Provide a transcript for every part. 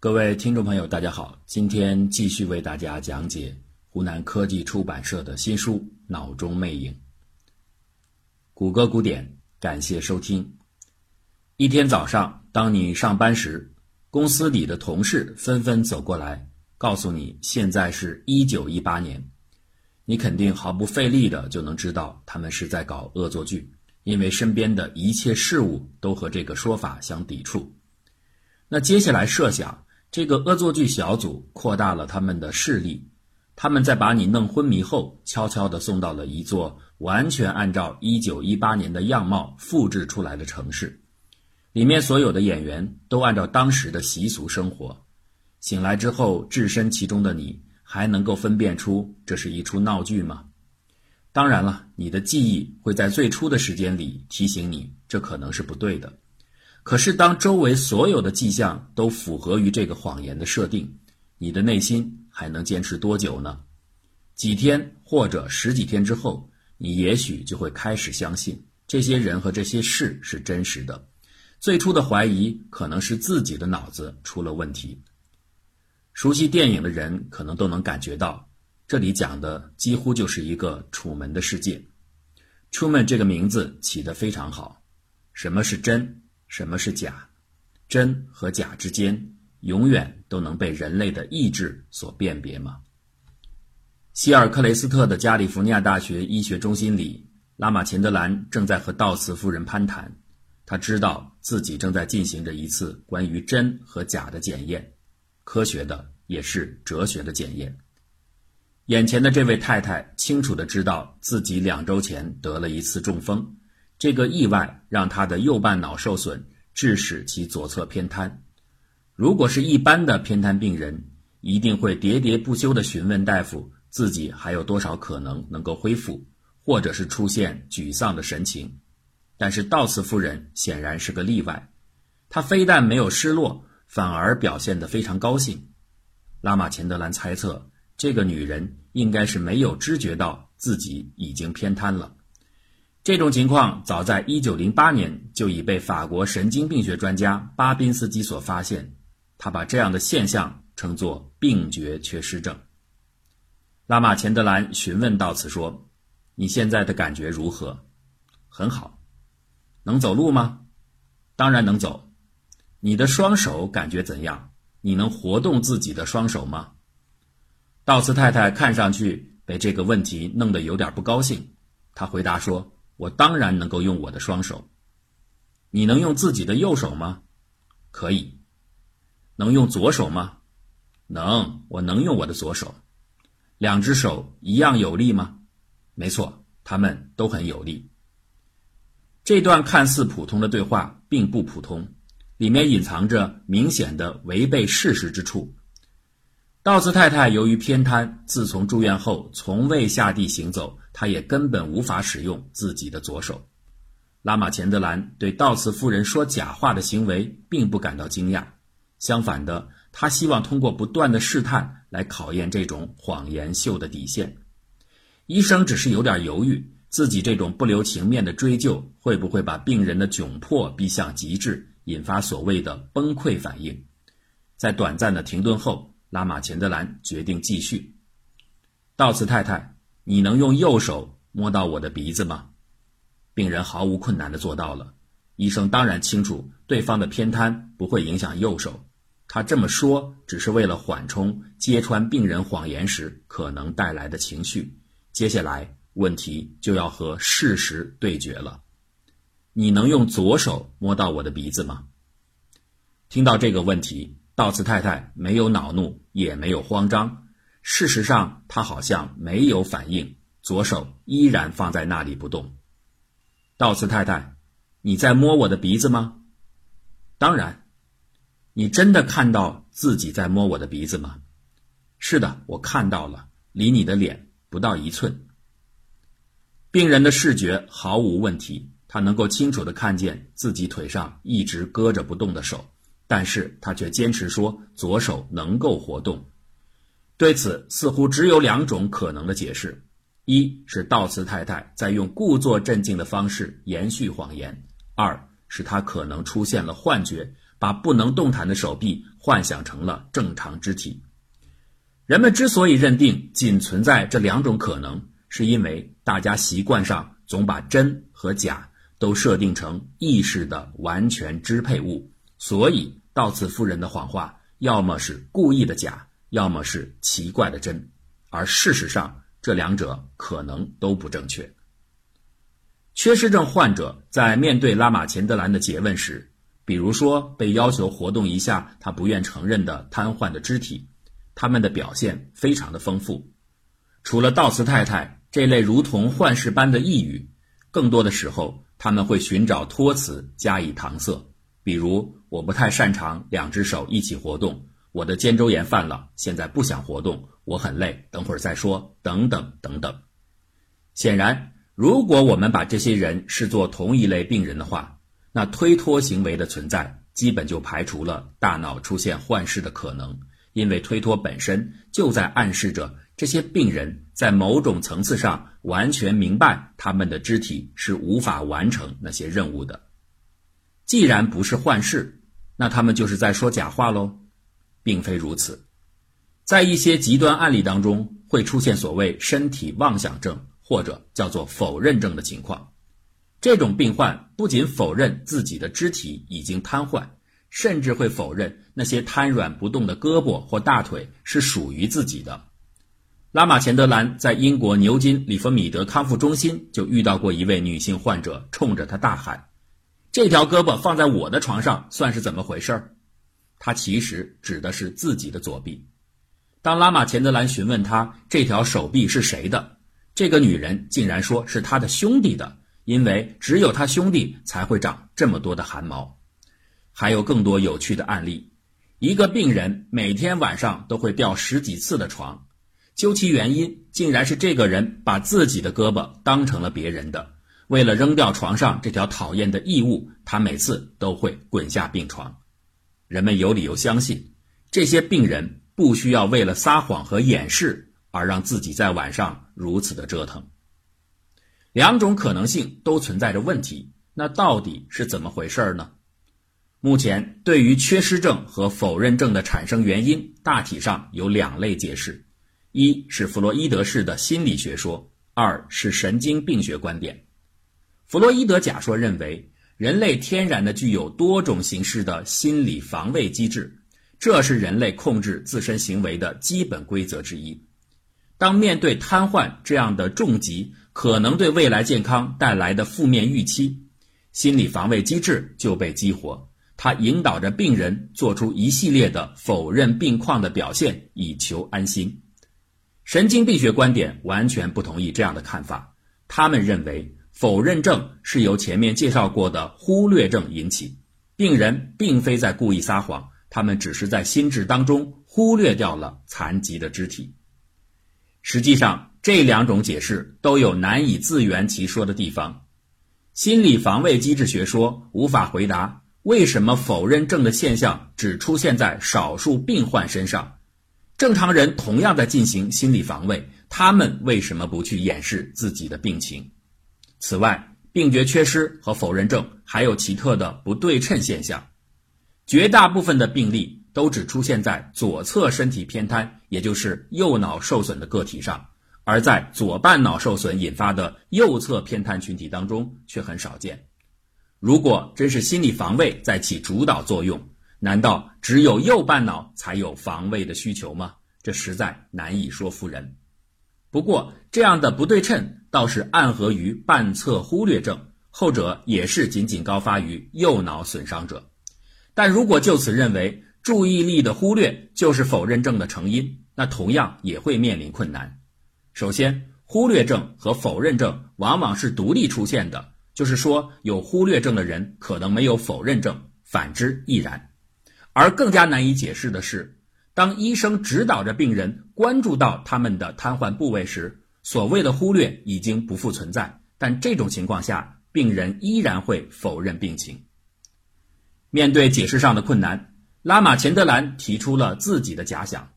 各位听众朋友，大家好，今天继续为大家讲解湖南科技出版社的新书《脑中魅影》。谷歌古典，感谢收听。一天早上，当你上班时，公司里的同事纷纷走过来，告诉你现在是一九一八年，你肯定毫不费力的就能知道他们是在搞恶作剧，因为身边的一切事物都和这个说法相抵触。那接下来设想，这个恶作剧小组扩大了他们的势力，他们在把你弄昏迷后，悄悄地送到了一座完全按照一九一八年的样貌复制出来的城市，里面所有的演员都按照当时的习俗生活。醒来之后，置身其中的你，还能够分辨出这是一出闹剧吗？当然了，你的记忆会在最初的时间里提醒你，这可能是不对的。可是，当周围所有的迹象都符合于这个谎言的设定，你的内心还能坚持多久呢？几天或者十几天之后，你也许就会开始相信这些人和这些事是真实的。最初的怀疑可能是自己的脑子出了问题。熟悉电影的人可能都能感觉到，这里讲的几乎就是一个楚门的世界。Truman 这个名字起得非常好。什么是真？什么是假？真和假之间，永远都能被人类的意志所辨别吗？希尔克雷斯特的加利福尼亚大学医学中心里，拉玛钱德兰正在和道茨夫人攀谈。他知道自己正在进行着一次关于真和假的检验，科学的也是哲学的检验。眼前的这位太太清楚的知道自己两周前得了一次中风。这个意外让他的右半脑受损，致使其左侧偏瘫。如果是一般的偏瘫病人，一定会喋喋不休地询问大夫自己还有多少可能能够恢复，或者是出现沮丧的神情。但是道茨夫人显然是个例外，她非但没有失落，反而表现得非常高兴。拉玛钱德兰猜测，这个女人应该是没有知觉到自己已经偏瘫了。这种情况早在1908年就已被法国神经病学专家巴宾斯基所发现，他把这样的现象称作病觉缺失症。拉玛钱德兰询问到此说：“你现在的感觉如何？”“很好。”“能走路吗？”“当然能走。”“你的双手感觉怎样？你能活动自己的双手吗？”道茨太太看上去被这个问题弄得有点不高兴，她回答说。我当然能够用我的双手。你能用自己的右手吗？可以。能用左手吗？能，我能用我的左手。两只手一样有力吗？没错，他们都很有力。这段看似普通的对话并不普通，里面隐藏着明显的违背事实之处。道斯太太由于偏瘫，自从住院后从未下地行走。她也根本无法使用自己的左手。拉玛钱德兰对道斯夫人说假话的行为并不感到惊讶，相反的，他希望通过不断的试探来考验这种谎言秀的底线。医生只是有点犹豫，自己这种不留情面的追究会不会把病人的窘迫逼向极致，引发所谓的崩溃反应。在短暂的停顿后，拉玛钱德兰决定继续。道茨太太。你能用右手摸到我的鼻子吗？病人毫无困难地做到了。医生当然清楚对方的偏瘫不会影响右手，他这么说只是为了缓冲揭穿病人谎言时可能带来的情绪。接下来问题就要和事实对决了。你能用左手摸到我的鼻子吗？听到这个问题，道茨太太没有恼怒，也没有慌张。事实上，她好像没有反应，左手依然放在那里不动。道茨太太，你在摸我的鼻子吗？当然。你真的看到自己在摸我的鼻子吗？是的，我看到了，离你的脸不到一寸。病人的视觉毫无问题，他能够清楚地看见自己腿上一直搁着不动的手，但是他却坚持说左手能够活动。对此，似乎只有两种可能的解释：一是道茨太太在用故作镇静的方式延续谎言；二是她可能出现了幻觉，把不能动弹的手臂幻想成了正常肢体。人们之所以认定仅存在这两种可能，是因为大家习惯上总把真和假都设定成意识的完全支配物，所以道次夫人的谎话要么是故意的假，要么是奇怪的真，而事实上这两者可能都不正确。缺失症患者在面对拉玛钱德兰的诘问时，比如说被要求活动一下他不愿承认的瘫痪的肢体，他们的表现非常的丰富。除了道茨太太这类如同幻视般的抑语，更多的时候他们会寻找托词加以搪塞，比如我不太擅长两只手一起活动，我的肩周炎犯了，现在不想活动，我很累，等会儿再说，等等等等。显然。如果我们把这些人视作同一类病人的话，那推脱行为的存在基本就排除了大脑出现幻视的可能，因为推脱本身就在暗示着这些病人在某种层次上完全明白他们的肢体是无法完成那些任务的。既然不是幻视，那他们就是在说假话喽，并非如此。在一些极端案例当中，会出现所谓身体妄想症。或者叫做否认症的情况，这种病患不仅否认自己的肢体已经瘫痪，甚至会否认那些瘫软不动的胳膊或大腿是属于自己的。拉玛钱德兰在英国牛津里弗米德康复中心就遇到过一位女性患者，冲着他大喊：“这条胳膊放在我的床上算是怎么回事？”他其实指的是自己的左臂。当拉玛钱德兰询问他这条手臂是谁的？这个女人竟然说是他的兄弟的，因为只有他兄弟才会长这么多的汗毛。还有更多有趣的案例：一个病人每天晚上都会掉十几次的床，究其原因，竟然是这个人把自己的胳膊当成了别人的。为了扔掉床上这条讨厌的异物，他每次都会滚下病床。人们有理由相信，这些病人不需要为了撒谎和掩饰。而让自己在晚上如此的折腾，两种可能性都存在着问题。那到底是怎么回事呢？目前对于缺失症和否认症的产生原因，大体上有两类解释：一是弗洛伊德式的心理学说，二是神经病学观点。弗洛伊德假说认为，人类天然的具有多种形式的心理防卫机制，这是人类控制自身行为的基本规则之一。当面对瘫痪这样的重疾，可能对未来健康带来的负面预期，心理防卫机制就被激活。它引导着病人做出一系列的否认病况的表现，以求安心。神经病学观点完全不同意这样的看法。他们认为，否认症是由前面介绍过的忽略症引起，病人并非在故意撒谎，他们只是在心智当中忽略掉了残疾的肢体。实际上，这两种解释都有难以自圆其说的地方。心理防卫机制学说无法回答为什么否认症的现象只出现在少数病患身上，正常人同样在进行心理防卫，他们为什么不去掩饰自己的病情？此外，病觉缺失和否认症还有奇特的不对称现象，绝大部分的病例。都只出现在左侧身体偏瘫，也就是右脑受损的个体上，而在左半脑受损引发的右侧偏瘫群体当中却很少见。如果真是心理防卫在起主导作用，难道只有右半脑才有防卫的需求吗？这实在难以说服人。不过，这样的不对称倒是暗合于半侧忽略症，后者也是仅仅高发于右脑损伤者。但如果就此认为，注意力的忽略就是否认症的成因，那同样也会面临困难。首先，忽略症和否认症往往是独立出现的，就是说，有忽略症的人可能没有否认症，反之亦然。而更加难以解释的是，当医生指导着病人关注到他们的瘫痪部位时，所谓的忽略已经不复存在，但这种情况下，病人依然会否认病情。面对解释上的困难。拉玛钱德兰提出了自己的假想，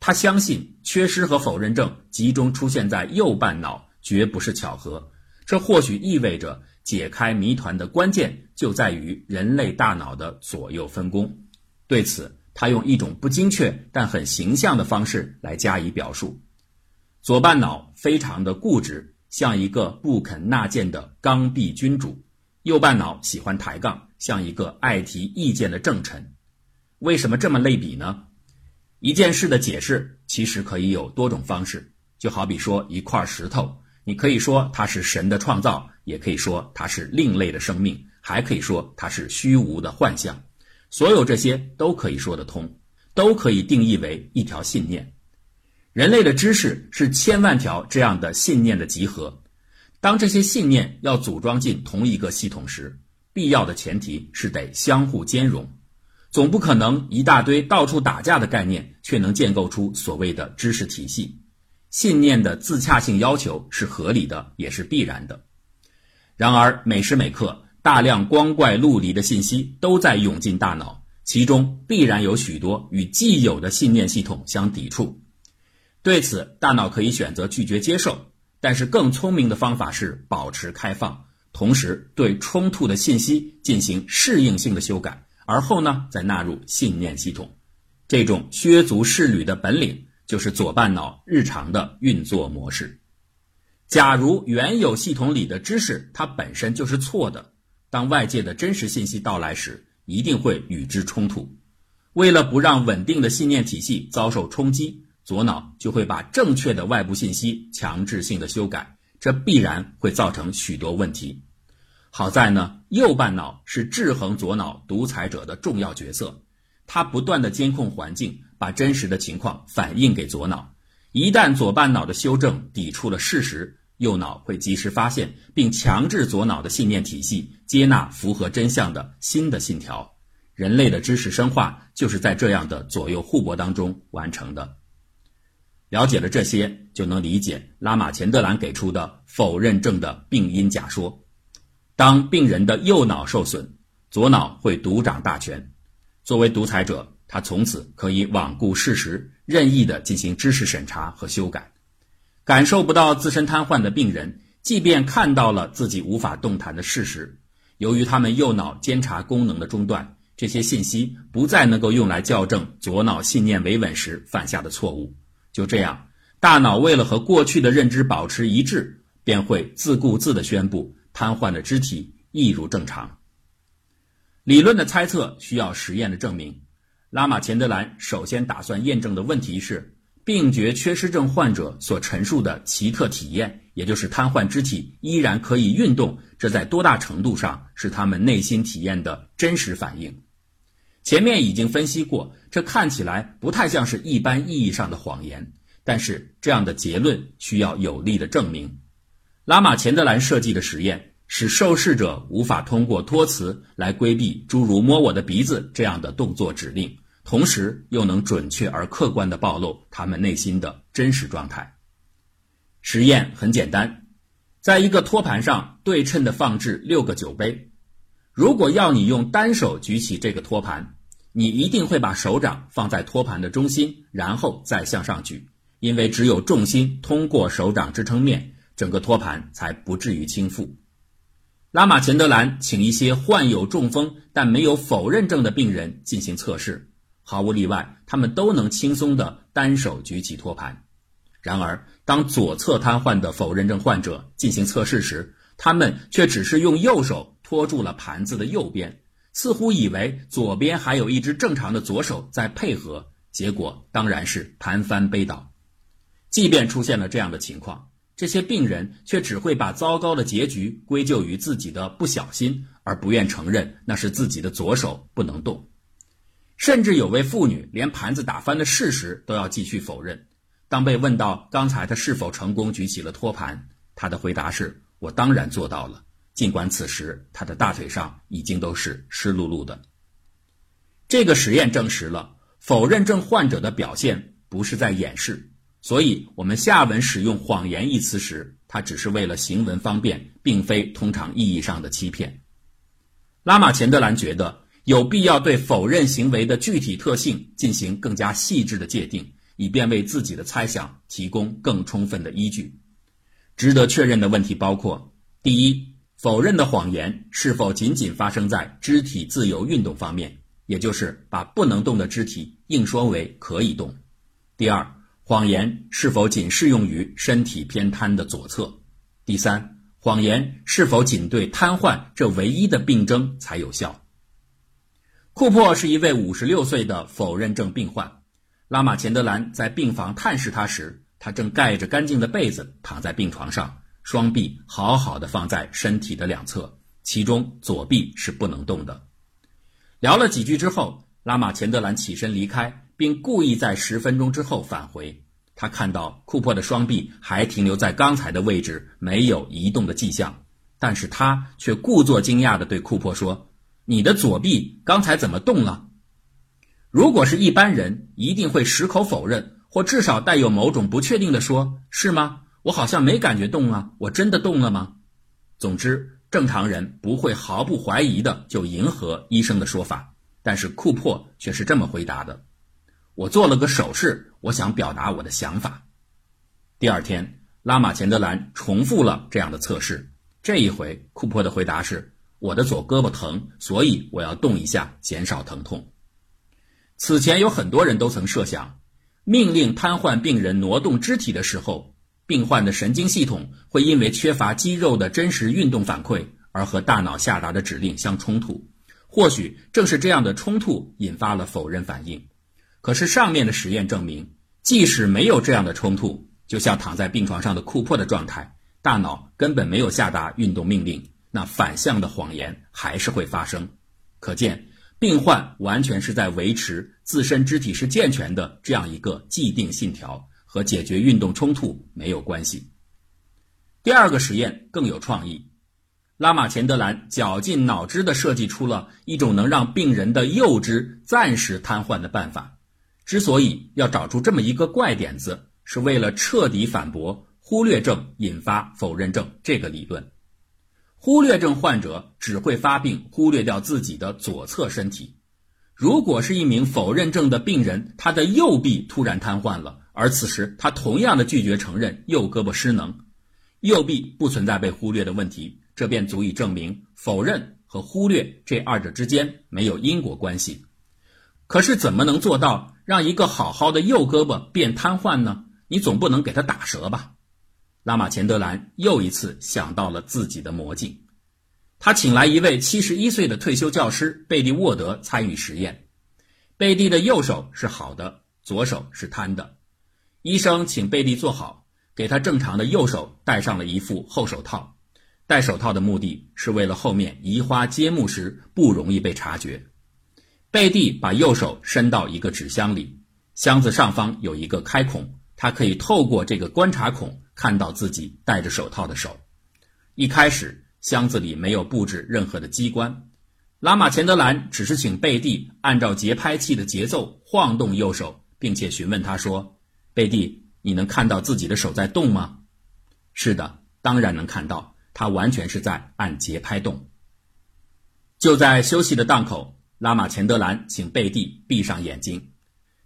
他相信缺失和否认症集中出现在右半脑绝不是巧合，这或许意味着解开谜团的关键就在于人类大脑的左右分工。对此，他用一种不精确但很形象的方式来加以表述：左半脑非常的固执，像一个不肯纳谏的刚愎君主；右半脑喜欢抬杠，像一个爱提意见的正臣。为什么这么类比呢？一件事的解释其实可以有多种方式，就好比说一块石头，你可以说它是神的创造，也可以说它是另类的生命，还可以说它是虚无的幻象。所有这些都可以说得通，都可以定义为一条信念。人类的知识是千万条这样的信念的集合。当这些信念要组装进同一个系统时，必要的前提是得相互兼容。总不可能一大堆到处打架的概念，却能建构出所谓的知识体系。信念的自洽性要求是合理的，也是必然的。然而，每时每刻，大量光怪陆离的信息都在涌进大脑，其中必然有许多与既有的信念系统相抵触。对此，大脑可以选择拒绝接受，但是更聪明的方法是保持开放，同时对冲突的信息进行适应性的修改。而后呢，再纳入信念系统，这种削足适履的本领，就是左半脑日常的运作模式。假如原有系统里的知识它本身就是错的，当外界的真实信息到来时，一定会与之冲突。为了不让稳定的信念体系遭受冲击，左脑就会把正确的外部信息强制性的修改，这必然会造成许多问题。好在呢，右半脑是制衡左脑独裁者的重要角色，它不断的监控环境，把真实的情况反映给左脑。一旦左半脑的修正抵触了事实，右脑会及时发现，并强制左脑的信念体系接纳符合真相的新的信条。人类的知识深化就是在这样的左右互搏当中完成的。了解了这些，就能理解拉玛钱德兰给出的否认症的病因假说。当病人的右脑受损，左脑会独掌大权。作为独裁者，他从此可以罔顾事实，任意的进行知识审查和修改。感受不到自身瘫痪的病人，即便看到了自己无法动弹的事实，由于他们右脑监察功能的中断，这些信息不再能够用来校正左脑信念维稳时犯下的错误。就这样，大脑为了和过去的认知保持一致，便会自顾自地宣布。瘫痪的肢体一如正常。理论的猜测需要实验的证明。拉玛钱德兰首先打算验证的问题是：病觉缺失症患者所陈述的奇特体验，也就是瘫痪肢体依然可以运动，这在多大程度上是他们内心体验的真实反应？前面已经分析过，这看起来不太像是一般意义上的谎言，但是这样的结论需要有力的证明。拉玛钱德兰设计的实验使受试者无法通过托词来规避诸如“摸我的鼻子”这样的动作指令，同时又能准确而客观地暴露他们内心的真实状态。实验很简单，在一个托盘上对称地放置六个酒杯。如果要你用单手举起这个托盘，你一定会把手掌放在托盘的中心，然后再向上举，因为只有重心通过手掌支撑面。整个托盘才不至于倾覆。拉玛钱德兰请一些患有中风但没有否认症的病人进行测试，毫无例外，他们都能轻松地单手举起托盘。然而，当左侧瘫痪的否认症患者进行测试时，他们却只是用右手托住了盘子的右边，似乎以为左边还有一只正常的左手在配合，结果当然是盘翻背倒。即便出现了这样的情况。这些病人却只会把糟糕的结局归咎于自己的不小心，而不愿承认那是自己的左手不能动。甚至有位妇女连盘子打翻的事实都要继续否认。当被问到刚才她是否成功举起了托盘，她的回答是：“我当然做到了。”尽管此时她的大腿上已经都是湿漉漉的。这个实验证实了否认症患者的表现不是在掩饰。所以，我们下文使用“谎言”一词时，它只是为了行文方便，并非通常意义上的欺骗。拉玛钱德兰觉得有必要对否认行为的具体特性进行更加细致的界定，以便为自己的猜想提供更充分的依据。值得确认的问题包括：第一，否认的谎言是否仅仅发生在肢体自由运动方面，也就是把不能动的肢体硬说为可以动；第二，谎言是否仅适用于身体偏瘫的左侧；第三，谎言是否仅对瘫痪这唯一的病症才有效。库珀是一位五十六岁的否认症病患，拉马钱德兰在病房探视他时，他正盖着干净的被子躺在病床上。双臂好好的放在身体的两侧，其中左臂是不能动的。聊了几句之后，拉马钱德兰起身离开，并故意在十分钟之后返回。他看到库珀的双臂还停留在刚才的位置，没有移动的迹象，但是他却故作惊讶地对库珀说：“你的左臂刚才怎么动了？”如果是一般人，一定会矢口否认，或至少带有某种不确定的说：“是吗？”我好像没感觉动啊，我真的动了吗？总之，正常人不会毫不怀疑的就迎合医生的说法，但是库珀却是这么回答的：“我做了个手势，我想表达我的想法。”第二天，拉马钱德兰重复了这样的测试，这一回库珀的回答是：“我的左胳膊疼，所以我要动一下，减少疼痛。”此前有很多人都曾设想，命令瘫痪病人挪动肢体的时候。病患的神经系统会因为缺乏肌肉的真实运动反馈而和大脑下达的指令相冲突，或许正是这样的冲突引发了否认反应。可是上面的实验证明，即使没有这样的冲突，就像躺在病床上的库珀的状态，大脑根本没有下达运动命令，那反向的谎言还是会发生。可见，病患完全是在维持自身肢体是健全的这样一个既定信条。和解决运动冲突没有关系。第二个实验更有创意，拉马钱德兰绞尽脑汁地设计出了一种能让病人的右肢暂时瘫痪的办法。之所以要找出这么一个怪点子，是为了彻底反驳忽略症引发否认症这个理论。忽略症患者只会发病，忽略掉自己的左侧身体。如果是一名否认症的病人，他的右臂突然瘫痪了。而此时，他同样的拒绝承认右胳膊失能，右臂不存在被忽略的问题，这便足以证明否认和忽略这二者之间没有因果关系。可是，怎么能做到让一个好好的右胳膊变瘫痪呢？你总不能给他打折吧？拉马钱德兰又一次想到了自己的魔镜，他请来一位七十一岁的退休教师贝蒂沃德参与实验。贝蒂的右手是好的，左手是瘫的。医生请贝蒂坐好，给他正常的右手戴上了一副厚手套。戴手套的目的是为了后面移花接木时不容易被察觉。贝蒂把右手伸到一个纸箱里，箱子上方有一个开孔，他可以透过这个观察孔看到自己戴着手套的手。一开始，箱子里没有布置任何的机关。拉马钱德兰只是请贝蒂按照节拍器的节奏晃动右手，并且询问他说。贝蒂，你能看到自己的手在动吗？是的，当然能看到，他完全是在按节拍动。就在休息的档口，拉马钱德兰请贝蒂闭上眼睛，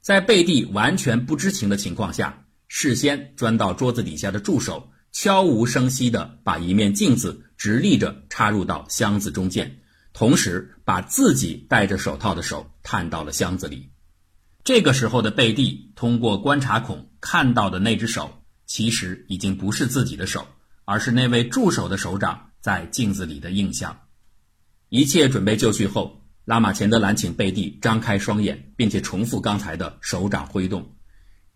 在贝蒂完全不知情的情况下，事先钻到桌子底下的助手悄无声息地把一面镜子直立着插入到箱子中间，同时把自己戴着手套的手探到了箱子里。这个时候的贝蒂通过观察孔看到的那只手，其实已经不是自己的手，而是那位助手的手掌在镜子里的印象。一切准备就绪后，拉马钱德兰请贝蒂张开双眼，并且重复刚才的手掌挥动。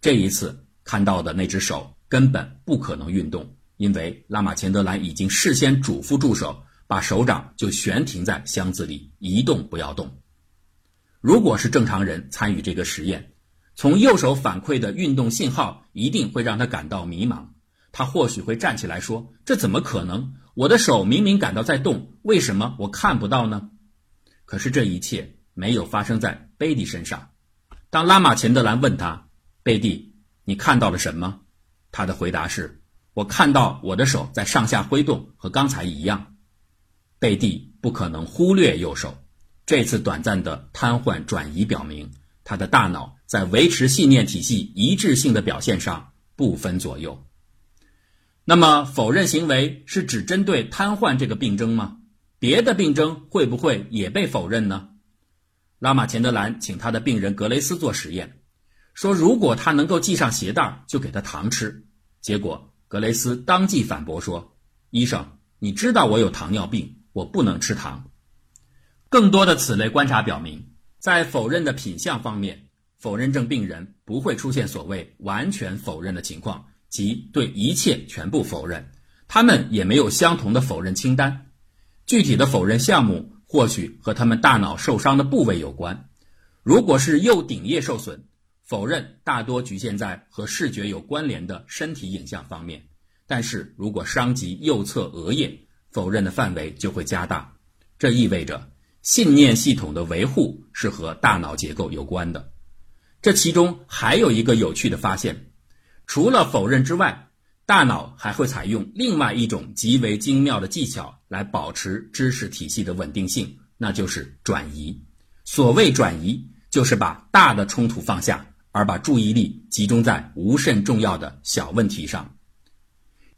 这一次看到的那只手根本不可能运动，因为拉马钱德兰已经事先嘱咐助手把手掌就悬停在箱子里，一动不要动。如果是正常人参与这个实验，从右手反馈的运动信号一定会让他感到迷茫。他或许会站起来说：“这怎么可能？我的手明明感到在动，为什么我看不到呢？”可是这一切没有发生在贝蒂身上。当拉马钱德兰问他：“贝蒂，你看到了什么？”他的回答是：“我看到我的手在上下挥动，和刚才一样。”贝蒂不可能忽略右手。这次短暂的瘫痪转移表明，他的大脑在维持信念体系一致性的表现上不分左右。那么，否认行为是只针对瘫痪这个病症吗？别的病症会不会也被否认呢？拉玛钱德兰请他的病人格雷斯做实验，说如果他能够系上鞋带，就给他糖吃。结果格雷斯当即反驳说：“医生，你知道我有糖尿病，我不能吃糖。”更多的此类观察表明，在否认的品相方面，否认症病人不会出现所谓完全否认的情况，即对一切全部否认。他们也没有相同的否认清单，具体的否认项目。或许和他们大脑受伤的部位有关。如果是右顶叶受损，否认大多局限在和视觉有关联的身体影像方面；但是如果伤及右侧额叶，否认的范围就会加大。这意味着信念系统的维护是和大脑结构有关的。这其中还有一个有趣的发现：除了否认之外，大脑还会采用另外一种极为精妙的技巧。来保持知识体系的稳定性，那就是转移。所谓转移，就是把大的冲突放下，而把注意力集中在无甚重要的小问题上。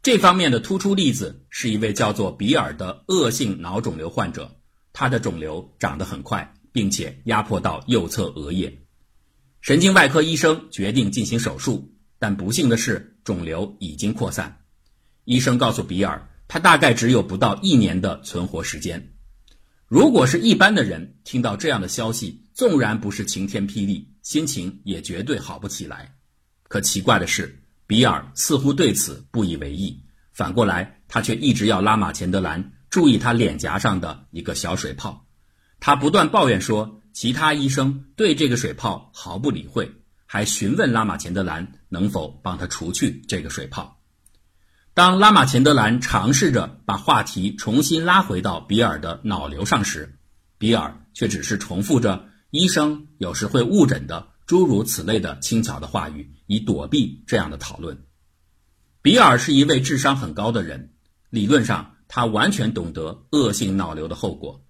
这方面的突出例子是一位叫做比尔的恶性脑肿瘤患者，他的肿瘤长得很快，并且压迫到右侧额叶。神经外科医生决定进行手术，但不幸的是，肿瘤已经扩散。医生告诉比尔。他大概只有不到一年的存活时间。如果是一般的人听到这样的消息，纵然不是晴天霹雳，心情也绝对好不起来。可奇怪的是，比尔似乎对此不以为意，反过来，他却一直要拉马钱德兰注意他脸颊上的一个小水泡。他不断抱怨说，其他医生对这个水泡毫不理会，还询问拉马钱德兰能否帮他除去这个水泡。当拉马钱德兰尝试着把话题重新拉回到比尔的脑瘤上时，比尔却只是重复着“医生有时会误诊的”诸如此类的轻巧的话语，以躲避这样的讨论。比尔是一位智商很高的人，理论上他完全懂得恶性脑瘤的后果。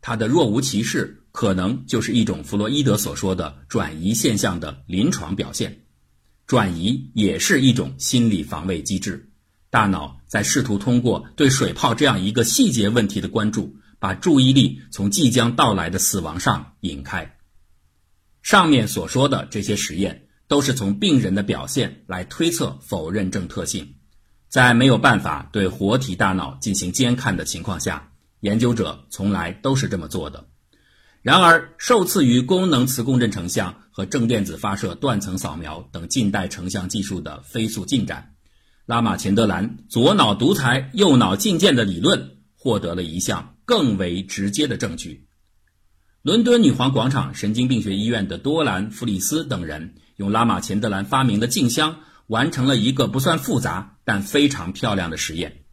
他的若无其事，可能就是一种弗洛伊德所说的转移现象的临床表现。转移也是一种心理防卫机制。大脑在试图通过对水泡这样一个细节问题的关注，把注意力从即将到来的死亡上引开。上面所说的这些实验，都是从病人的表现来推测否认症特性。在没有办法对活体大脑进行监看的情况下，研究者从来都是这么做的。然而，受赐于功能磁共振成像和正电子发射断层扫描等近代成像技术的飞速进展。拉玛钱德兰左脑独裁、右脑进谏的理论获得了一项更为直接的证据。伦敦女皇广场神经病学医院的多兰·弗里斯等人用拉玛钱德兰发明的镜箱完成了一个不算复杂但非常漂亮的实验。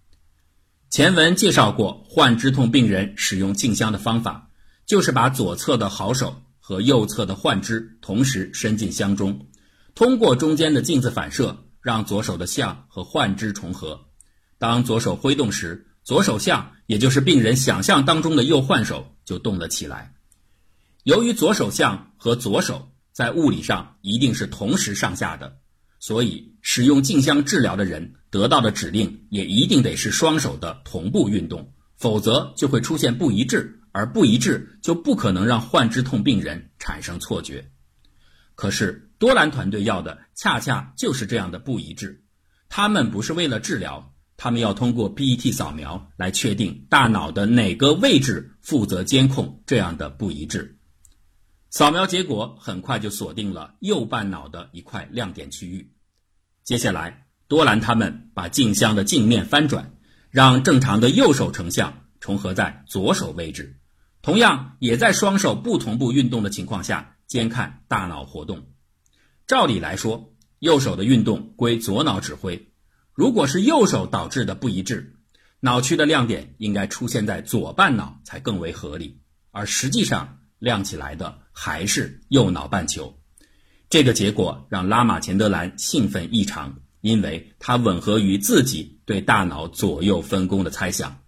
前文介绍过，患肢痛病人使用镜箱的方法，就是把左侧的好手和右侧的患肢同时伸进箱中，通过中间的镜子反射。让左手的像和患肢重合。当左手挥动时，左手像，也就是病人想象当中的右患手，就动了起来。由于左手像和左手在物理上一定是同时上下的，所以使用镜像治疗的人得到的指令也一定得是双手的同步运动，否则就会出现不一致，而不一致就不可能让患肢痛病人产生错觉。可是。多兰团队要的恰恰就是这样的不一致。他们不是为了治疗，他们要通过 PET 扫描来确定大脑的哪个位置负责监控这样的不一致。扫描结果很快就锁定了右半脑的一块亮点区域。接下来，多兰他们把镜像的镜面翻转，让正常的右手成像重合在左手位置，同样也在双手不同步运动的情况下监看大脑活动。照理来说，右手的运动归左脑指挥。如果是右手导致的不一致，脑区的亮点应该出现在左半脑才更为合理。而实际上，亮起来的还是右脑半球。这个结果让拉玛钱德兰兴奋异常，因为它吻合于自己对大脑左右分工的猜想：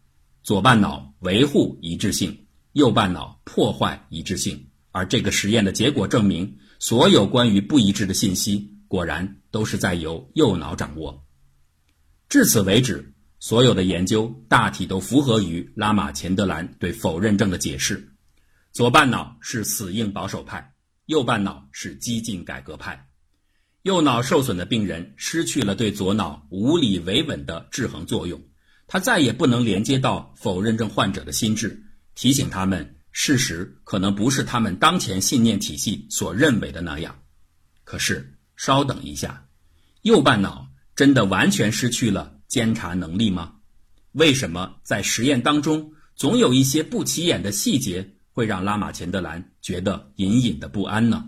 左半脑维护一致性，右半脑破坏一致性。而这个实验的结果证明。所有关于不一致的信息，果然都是在由右脑掌握。至此为止，所有的研究大体都符合于拉玛钱德兰对否认症的解释：左半脑是死硬保守派，右半脑是激进改革派。右脑受损的病人失去了对左脑无理维稳的制衡作用，他再也不能连接到否认症患者的心智，提醒他们事实可能不是他们当前信念体系所认为的那样。可是，稍等一下，右半脑真的完全失去了监察能力吗？为什么在实验当中总有一些不起眼的细节会让拉玛钱德兰觉得隐隐的不安呢？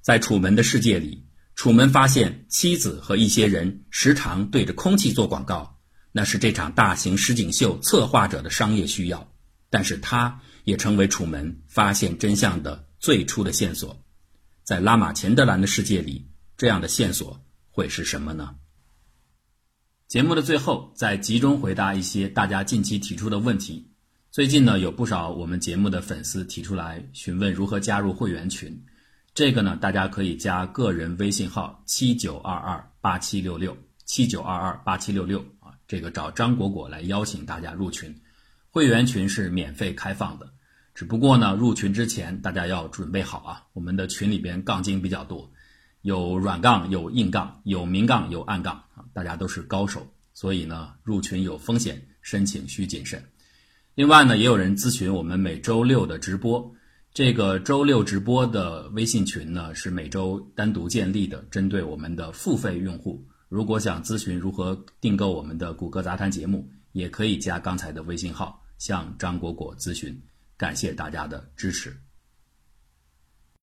在楚门的世界里。楚门发现妻子和一些人时常对着空气做广告，那是这场大型实景秀策划者的商业需要。但是，他也成为楚门发现真相的最初的线索。在拉玛钱德兰的世界里，这样的线索会是什么呢？节目的最后，再集中回答一些大家近期提出的问题。最近呢，有不少我们节目的粉丝提出来询问如何加入会员群。这个呢，大家可以加个人微信号七九二二八七六六七九二二八七六六啊，这个找张果果来邀请大家入群，会员群是免费开放的，只不过呢，入群之前大家要准备好啊，我们的群里边杠精比较多，有软杠，有硬杠，有明杠，有暗杠啊，大家都是高手，所以呢，入群有风险，申请需谨慎。另外呢，也有人咨询我们每周六的直播。这个周六直播的微信群呢，是每周单独建立的，针对我们的付费用户。如果想咨询如何订购我们的谷歌杂谈节目，也可以加刚才的微信号向张果果咨询。感谢大家的支持。